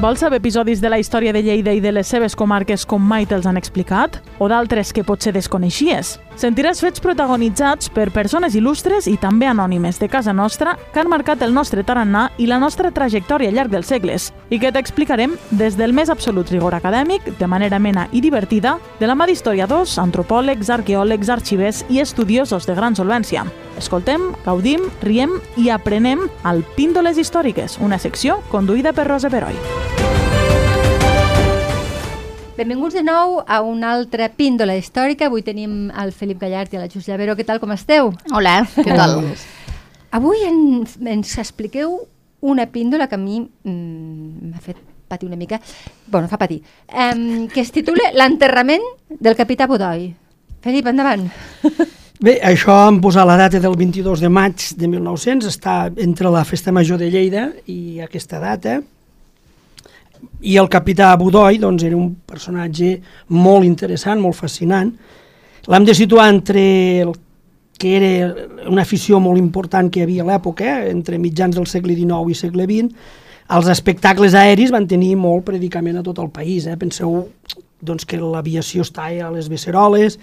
Vols saber episodis de la història de Lleida i de les seves comarques com mai te'ls han explicat? O d'altres que potser desconeixies? Sentiràs fets protagonitzats per persones il·lustres i també anònimes de casa nostra que han marcat el nostre tarannà i la nostra trajectòria al llarg dels segles i que t'explicarem des del més absolut rigor acadèmic, de manera mena i divertida, de la mà d'historiadors, antropòlegs, arqueòlegs, arxivers i estudiosos de gran solvència. Escoltem, gaudim, riem i aprenem al Píndoles Històriques, una secció conduïda per Rosa Peroi. Benvinguts de nou a una altra píndola històrica. Avui tenim el Felip Gallart i la Jus Llavero. Què tal, com esteu? Hola, què tal? Avui en, ens expliqueu una píndola que a mi mm, m'ha fet patir una mica, bueno, fa patir, um, que es titula L'enterrament del capità Bodoi. Felip, endavant. Bé, això em posa la data del 22 de maig de 1900, està entre la Festa Major de Lleida i aquesta data, i el capità Budoi doncs, era un personatge molt interessant, molt fascinant. L'hem de situar entre el que era una afició molt important que hi havia a l'època, eh, entre mitjans del segle XIX i segle XX, els espectacles aeris van tenir molt predicament a tot el país. Eh? Penseu doncs, que l'aviació està a les beceroles,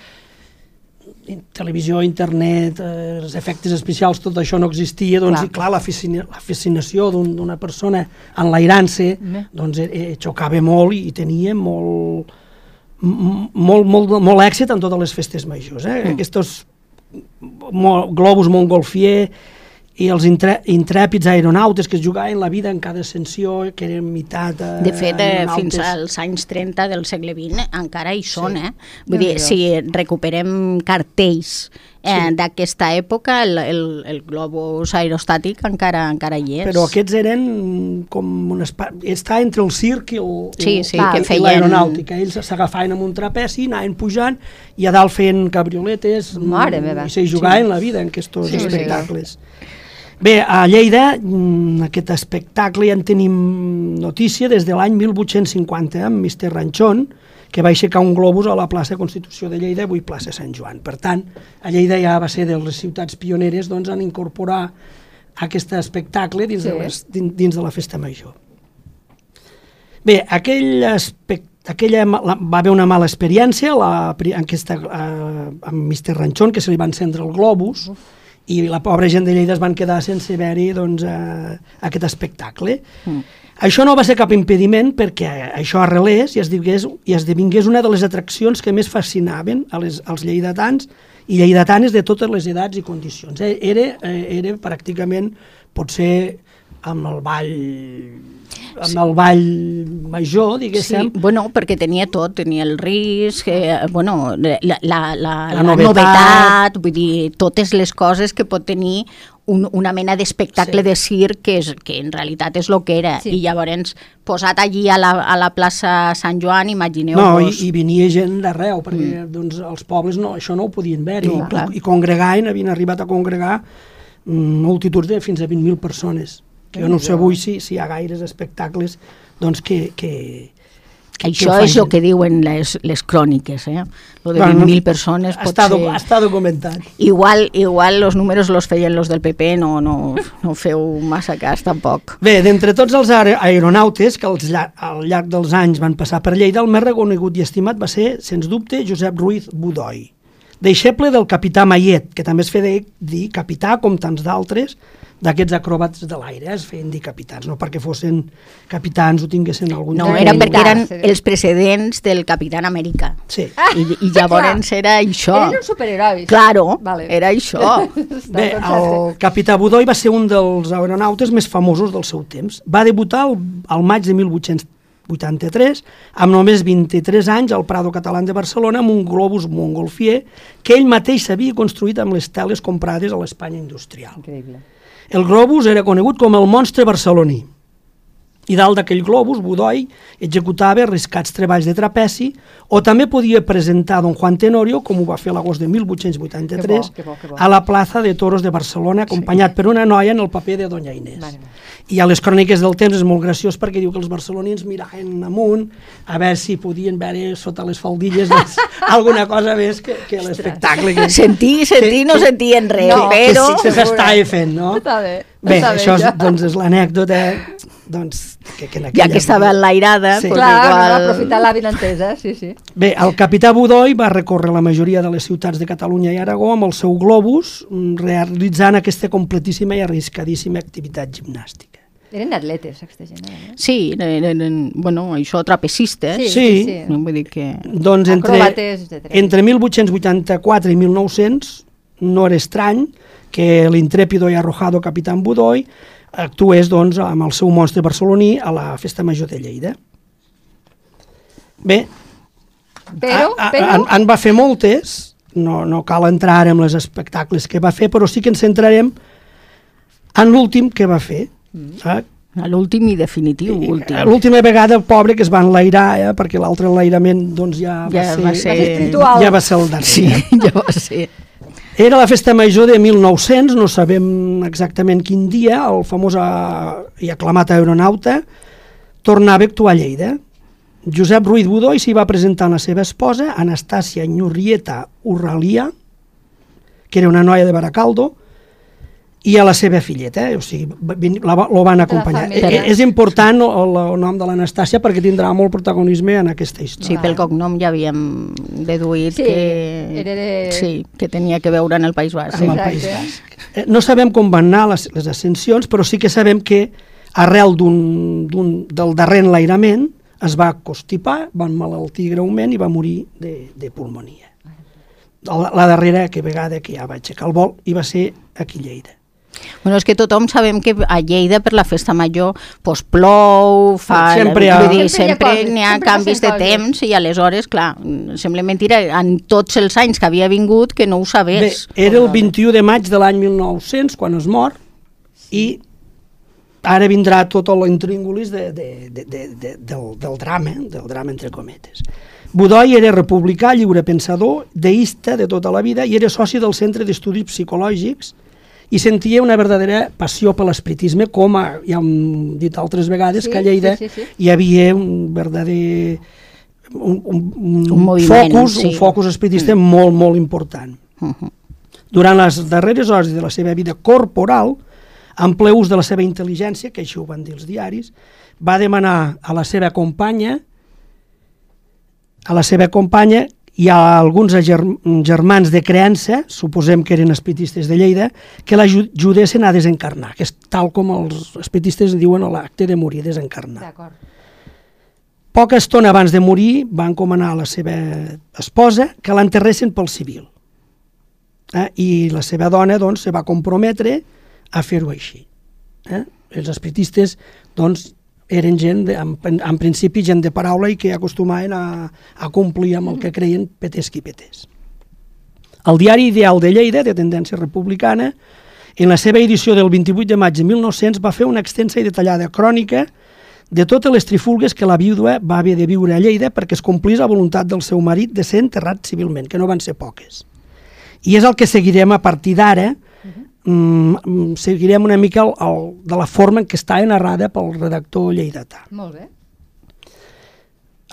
televisió, internet, eh, els efectes especials, tot això no existia, doncs, clar. i clar, la, fascina, la fascinació d'una un, persona enlairant-se, doncs, eh, eh, xocava molt i tenia molt, molt, molt, molt èxit en totes les festes majors. Eh? Mm. Aquests globus montgolfier, i els intrèpids aeronautes que es jugaven la vida en cada ascensió, que eren meitat eh, De fet, eh, fins als anys 30 del segle XX encara hi són, sí. eh? Vull dir, si recuperem cartells eh, sí. d'aquesta època, el, el, el globus aerostàtic encara encara hi és. Però aquests eren com un espai... Està entre el circ i, el, sí, sí, l'aeronàutica. Ells s'agafaven amb un trapeci, anaven pujant i a dalt feien cabrioletes Mare meva. i se jugaven sí. la vida en aquests sí, espectacles. Sí. Bé, a Lleida, mm, aquest espectacle ja en tenim notícia des de l'any 1850, amb Mister Ranchón, que va aixecar un globus a la plaça Constitució de Lleida, avui plaça Sant Joan. Per tant, a Lleida ja va ser de les ciutats pioneres doncs, en incorporar aquest espectacle dins, sí. de les, dins, dins de la festa major. Bé, aquell espectacle aquella la, va haver una mala experiència la, aquesta, eh, amb Mister Ranchón, que se li va encendre el globus, Uf i la pobra gent de Lleida es van quedar sense veure doncs, eh, aquest espectacle. Mm. Això no va ser cap impediment perquè això arrelés i, es digués, i esdevingués una de les atraccions que més fascinaven a les, als lleidatans i lleidatanes de totes les edats i condicions. Eh, era, eh, era pràcticament, potser amb el ball amb sí. el ball major, diguéssim. Sí, bueno, perquè tenia tot, tenia el risc, eh, bueno, la, la, la, la, la novetat. novetat, vull dir, totes les coses que pot tenir un, una mena d'espectacle sí. de circ que, és, que en realitat és el que era. Sí. I llavors, posat allí a la, a la plaça Sant Joan, imagineu-vos... No, i, i venia gent d'arreu, perquè mm. doncs, els pobles no, això no ho podien veure. No, I, i congregaven, havien arribat a congregar mm, multituds de fins a 20.000 persones. Que jo no sé avui si, si hi ha gaires espectacles doncs, que, que Això és el que diuen les, les cròniques, eh? Lo de bueno, 20.000 persones pot està, ser... Està documentat. Igual, igual los números los feien los del PP, no, no, no feu massa cas tampoc. Bé, d'entre tots els aeronautes que als, al llarg dels anys van passar per Lleida, el més reconegut i estimat va ser, sens dubte, Josep Ruiz Budoi, deixeble del capità Maiet, que també es feia dir capità, com tants d'altres, d'aquests acròbats de l'aire, es feien dir capitans, no perquè fossin capitans o tinguessin algun... No, era perquè eren els precedents del Capitán Amèrica. Sí. I, i llavors era això. Eren uns superherois. Claro, vale. era això. Bé, el capità Budoi va ser un dels aeronautes més famosos del seu temps. Va debutar al, al maig de 1883, amb només 23 anys al Prado Català de Barcelona amb un globus montgolfier que ell mateix s'havia construït amb les teles comprades a l'Espanya industrial. Increïble. El globus era conegut com el monstre barceloní i dalt d'aquell globus, Budoi executava riscats treballs de trapeci o també podia presentar Don Juan Tenorio, com ho va fer l'agost de 1883, que bo, que bo, que bo. a la plaça de Toros de Barcelona, acompanyat sí. per una noia en el paper de Doña Inés. Vale. I a les cròniques del temps és molt graciós perquè diu que els barcelonins miraven amunt a veure si podien veure sota les faldilles doncs, alguna cosa més que, que l'espectacle. Que... Sentir, sentir, que, no sentien res, no, però... Que s'estava fent, no? Està bé. Bé, això és, doncs, és l'anècdota doncs, que, que en Ja aquella que estava enlairada, Sí. pues Clar, igual... no, aprofitar la vinentesa, sí, sí. Bé, el capità Budoi va recórrer la majoria de les ciutats de Catalunya i Aragó amb el seu globus, mm, realitzant aquesta completíssima i arriscadíssima activitat gimnàstica. Eren atletes, aquesta gent. eh? Sí, eren, eren, bueno, això, trapecistes. Sí, Sí. sí. No, vull dir que... Doncs entre, entre 1884 i 1900 no era estrany que l'intrépido i arrojado capitán Budoi actués doncs, amb el seu monstre barceloní a la Festa Major de Lleida. Bé, Però, a, a, però... En, en va fer moltes, no, no cal entrar ara en els espectacles que va fer, però sí que ens centrarem en l'últim que va fer. Mm. A l'últim i definitiu, últim. L'última vegada el pobre que es va enlairar, eh, perquè l'altre enlairament doncs, ja, Ja va, ser, va ser- espiritual. ja va ser el darrer. Sí, ja va ser. Era la festa major de 1900, no sabem exactament quin dia, el famós eh, i aclamat aeronauta tornava a actuar a Lleida. Josep Ruiz Budoi s'hi va presentar la seva esposa, Anastàcia Nyurrieta Urralia, que era una noia de Baracaldo, i a la seva filleta, eh? o sigui, la, lo van acompanyar. Eh, és important el, el nom de l'Anastàcia perquè tindrà molt protagonisme en aquesta història. Sí, pel cognom ja havíem deduït Sí, que, era de- sí, que tenia que veure en el País Basc. amb el. País Basc. Eh, No sabem com van anar les, les ascensions, però sí que sabem que arrel d'un- d'un- del darrer enlairament es va constipar, va malaltir greument i va morir de, de pulmonia. La, la darrera que vegada que ja va aixecar el vol i va ser aquí a Lleida. Bueno, és que tothom sabem que a Lleida per la festa major pues, plou, fa... Sempre hi ha- vull dir, Sempre hi ha sempre ha sempre canvis de temps i aleshores, clar, sembla mentira, en tots els anys que havia vingut que no ho Bé, sabés. era el 21 de maig de l'any 1900 quan es mor i ara vindrà tot l'intríngulis de, de, de, de, de, del, del drama, del drama entre cometes. Budoi era republicà, lliurepensador, deista de tota la vida i era soci del Centre d'Estudis Psicològics i sentia una verdadera passió per l'espiritisme, com a, ja hem dit altres vegades, Sí, que a Lleida sí, sí, sí. hi havia un verdader un, un, un, Un moviment, focus, sí. un focus espiritista mm. molt, molt important. Uh -huh. Durant les darreres hores de la seva vida corporal, en ple ús de la seva intel·ligència, que així ho van dir els diaris, va demanar a la seva companya a la seva companya i a alguns ger- germans de creença, suposem que eren espiritistes de Lleida, que l'ajudessin a desencarnar, que és tal com els espiritistes diuen a l'acte de morir, desencarnar. Poca estona abans de morir va encomanar a la seva esposa que l'enterressin pel civil. Eh? I la seva dona doncs, se va comprometre a fer-ho així. Eh? Els espiritistes doncs, eren gent, de, en, en principi, gent de paraula i que acostumaven a, a complir amb el que creien petés qui petés. El diari Ideal de Lleida, de tendència republicana, en la seva edició del 28 de maig de 1900 va fer una extensa i detallada crònica de totes les trifulgues que la vídua va haver de viure a Lleida perquè es complís la voluntat del seu marit de ser enterrat civilment, que no van ser poques. I és el que seguirem a partir d'ara, mm, seguirem una mica el, el, de la forma en què està narrada pel redactor lleidatà. Molt bé.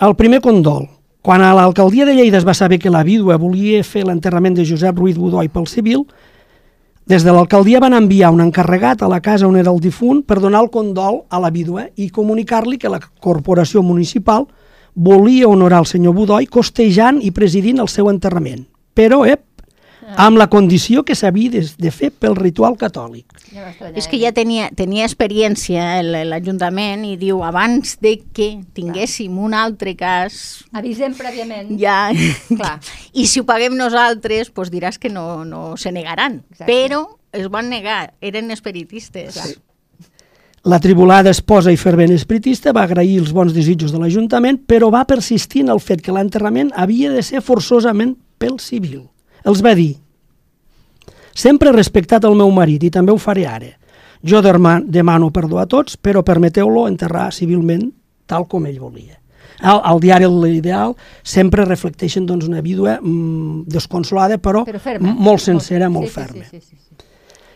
El primer condol. Quan a l'alcaldia de Lleida es va saber que la vídua volia fer l'enterrament de Josep Ruiz Budoi pel civil, des de l'alcaldia van enviar un encarregat a la casa on era el difunt per donar el condol a la vídua i comunicar-li que la corporació municipal volia honorar el senyor Budoi costejant i presidint el seu enterrament. Però, ep, amb la condició que s'havia de, de fer pel ritual catòlic. És que ja tenia, tenia experiència el- l'Ajuntament i diu, abans de que tinguéssim un altre cas, Avisem prèviament. ja... Clar. I si ho paguem nosaltres, doncs diràs que no, no se negaran. Exacte. Però es van negar, eren espiritistes. Clar. La tribulada esposa i fervent espiritista va agrair els bons desitjos de l'Ajuntament, però va persistir en el fet que l'enterrament havia de ser forçosament pel civil. Els va dir, sempre he respectat el meu marit i també ho faré ara. Jo demano perdó a tots, però permeteu-lo enterrar civilment tal com ell volia. Al, al diari L'Ideal sempre reflecteixen doncs, una vídua mm, desconsolada, però, Però ferma. molt sincera, molt sí, ferma. Sí, sí, sí, sí.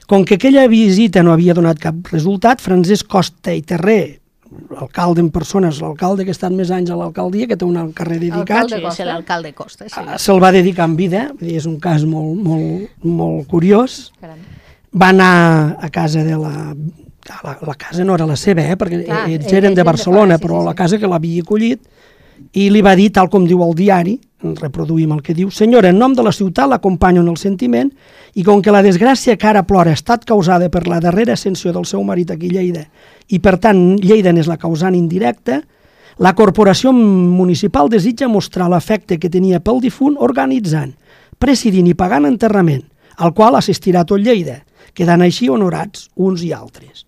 Com que aquella visita no havia donat cap resultat, Francesc Costa i Terré, alcalde en persones, l'alcalde que ha estat més anys a l'alcaldia, que té un carrer dedicat, Alcalde Sí, Costa. és l'alcalde Costa, sí. eh, se'l va dedicar en vida, vull dir, és un cas molt, molt, molt curiós. Caram. Va anar a casa de la la, la casa no era la seva, eh, perquè Clar, ells ells eren de de Barcelona, fora, sí, però sí, la sí. casa que l'havia acollit, i li va dir, tal com diu el diari, reproduïm el que diu, senyora, en nom de la ciutat l'acompanyo en el sentiment i com que la desgràcia que ara plora ha estat causada per la darrera ascensió del seu marit aquí a Lleida i per tant Lleida n'és la causant indirecta, la corporació municipal desitja mostrar l'afecte que tenia pel difunt organitzant, presidint i pagant enterrament, al qual assistirà tot Lleida, quedant així honorats uns i altres.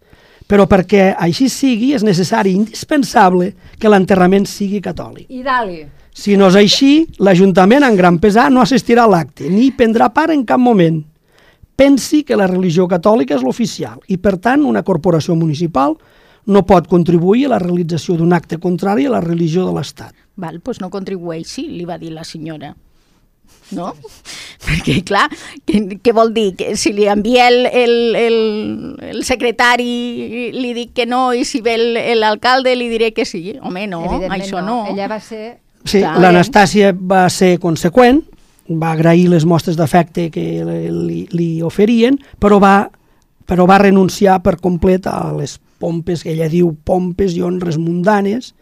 Però perquè així sigui, és necessari i indispensable que l'enterrament sigui catòlic. I dali. Si no és així, l'Ajuntament en gran pesar no assistirà a l'acte, ni prendrà part en cap moment. Pensi que la religió catòlica és l'oficial i, per tant, una corporació municipal no pot contribuir a la realització d'un acte contrari a la religió de l'Estat. Val, doncs no contribueixi, li va dir la senyora. No? Perquè, clar, què, què vol dir? Que si li envia el, el, el, el secretari li dic que no i si ve el- l'alcalde li diré que sí? Home, no, Evidentment això no. Ella va ser... Sí, l'Anastàcia va ser conseqüent, va agrair les mostres d'afecte que li, li oferien, però va, però va renunciar per complet a les pompes, que ella diu pompes i honres mundanes,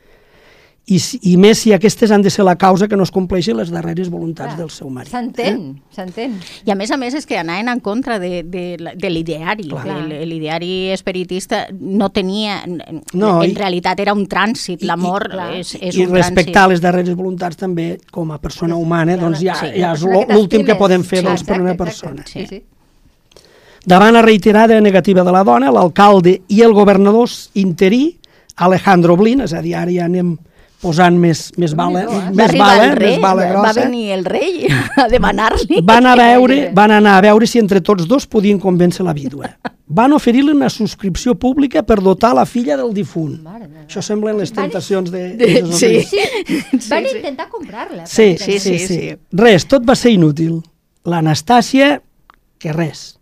i, i més si aquestes han de ser la causa que no es compleixin les darreres voluntats Clar, del seu marit. S'entén, Eh? s'entén. I a més a més és que anaven en contra de, de, de l'ideari. L'ideari espiritista no tenia... No, en i- realitat era un trànsit, i- l'amor és, és I un respectar trànsit. les darreres voluntats també com a persona humana, Clar, doncs ja, sí. ja és que l'últim que t'estimes. podem fer Sí, doncs, per una exacte, persona. exacte. Sí, sí. Davant la reiterada negativa de la dona, l'alcalde i el governador interí, Alejandro Blin, és a dir, ara ja anem posant més, més bala, Déu-n'hi-do, eh? Va més bala, el rei, més bala va grossa. venir el rei a demanar-li. Van, a veure, van anar a veure si entre tots dos podien convèncer la vídua. Van oferir-li una subscripció pública per dotar la filla del difunt. Mare. Això semblen les tentacions de... De- de sí. Sí, van intentar comprar-la. Sí, Sí, sí, sí, sí, sí. Res, tot va ser inútil. L'Anastàcia, que res.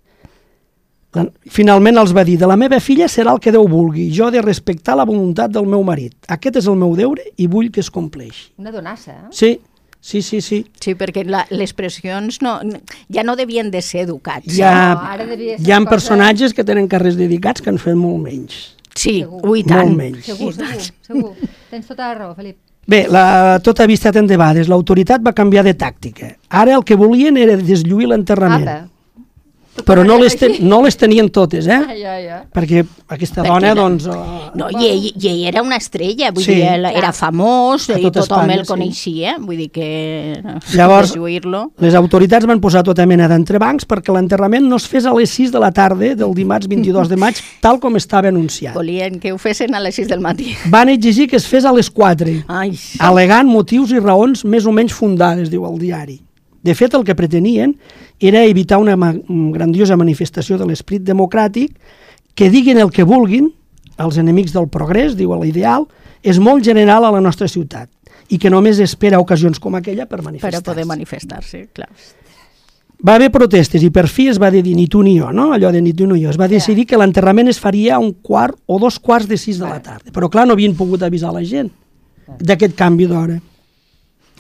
Finalment els va dir, de la meva filla serà el que Déu vulgui, jo he de respectar la voluntat del meu marit. Aquest és el meu deure i vull que es compleixi. Una donassa, eh? Sí, sí, sí, sí. Sí, perquè la, les pressions no, ja no devien de ser educats. Hi ha, No, ara devia ser hi ha cosa- personatges que tenen carrers dedicats que han fet molt menys. Sí, Segur. ui, tant. Molt menys. Segur, segur, segur. Tens tota la raó, Felip. Bé, la, tot ha vist en debades. L'autoritat va canviar de tàctica. Ara el que volien era deslluir l'enterrament. Apa. Però no les, ten, no les tenien totes, eh? Ai, ai, ai. Perquè aquesta Perquè dona, la- doncs... eh, No, i ell, i ell era una estrella, vull Sí. dir, ell era famós i tot tothom Espanya, el sí. coneixia, vull dir que Llavors-. Les autoritats van posar tota mena d'entrebancs perquè l'enterrament no es fes a les 6 de la tarda del dimarts 22 de maig, tal com estava anunciat. Volien que ho fessin a les 6 del matí. Van exigir que es fes a les 4, Ai, alegant motius i raons més o menys fundades, diu el diari. De fet, el que pretenien era evitar una ma grandiosa manifestació de l'esprit democràtic que diguin el que vulguin, els enemics del progrés, diu l'ideal, és molt general a la nostra ciutat i que només espera ocasions com aquella per per manifestar-se. poder manifestar-se, clar. Va haver protestes i per fi es va dir ni tu ni jo, no? allò de ni tu ni jo. Es va decidir que l'enterrament es faria a un quart o dos quarts de sis de la tarda. Però clar, no havien pogut avisar la gent d'aquest canvi d'hora.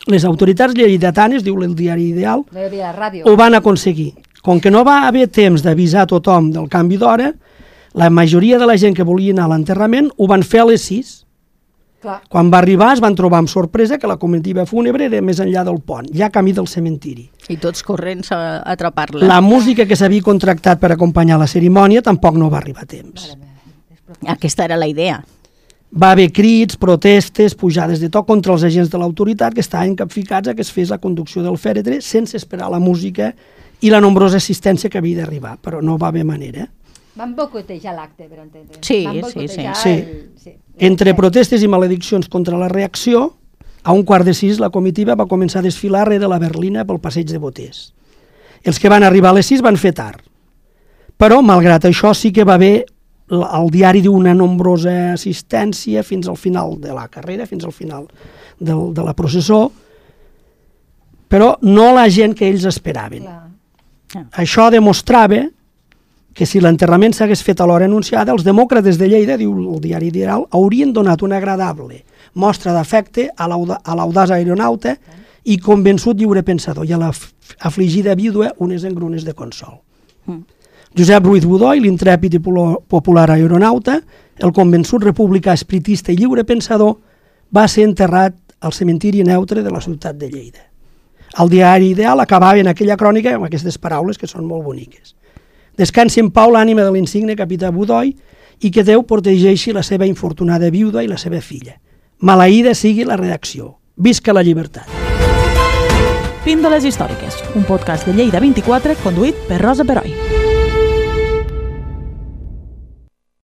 Les autoritats lleidatanes, diu el diari Ideal, ho van aconseguir. Com que no va haver temps d'avisar a tothom del canvi d'hora, la majoria de la gent que volia anar a l'enterrament ho van fer a les 6. Clar. Quan va arribar es van trobar amb sorpresa que la comitiva fúnebre era més enllà del pont, ja camí del cementiri. I tots corrents a a atrapar-la. La música que s'havia contractat per acompanyar la cerimònia tampoc no va arribar a temps. Aquesta era la idea. Va haver crits, protestes, pujades de to contra els agents de l'autoritat que estaven capficats a que es fes la conducció del fèretre sense esperar la música i la nombrosa assistència que havia d'arribar, però no va haver manera. Van boicotejar l'acte, per entendre. Sí, Van sí, sí. El... sí. Entre protestes i malediccions contra la reacció, a un quart de sis la comitiva va començar a desfilar rere la berlina pel passeig de Boters. Els que van arribar a les sis van fer tard. Però, malgrat això, sí que va haver, el diari diu una nombrosa assistència fins al final de la carrera, fins al final del, de la processó, però no la gent que ells esperaven. Clar. Això demostrava que si l'enterrament s'hagués fet a l'hora anunciada, els demòcrates de Lleida, diu el diari Diral, haurien donat una agradable mostra d'afecte a l'auda- a l'audaç aeronauta i convençut lliurepensador i a la f- afligida vídua unes engrunes de consol. Mm. Josep Ruiz Budoi, l'intrèpid i popular aeronauta, el convençut republicà espiritista i lliure pensador, va ser enterrat al cementiri neutre de la ciutat de Lleida. El diari Ideal acabava en aquella crònica amb aquestes paraules que són molt boniques. Descansi en pau l'ànima de l'insigne capità Budoi i que Déu protegeixi la seva infortunada viuda i la seva filla. Maleïda sigui la redacció. Visca la llibertat. Píndoles històriques, un podcast de Lleida 24 conduït per Rosa Peroi.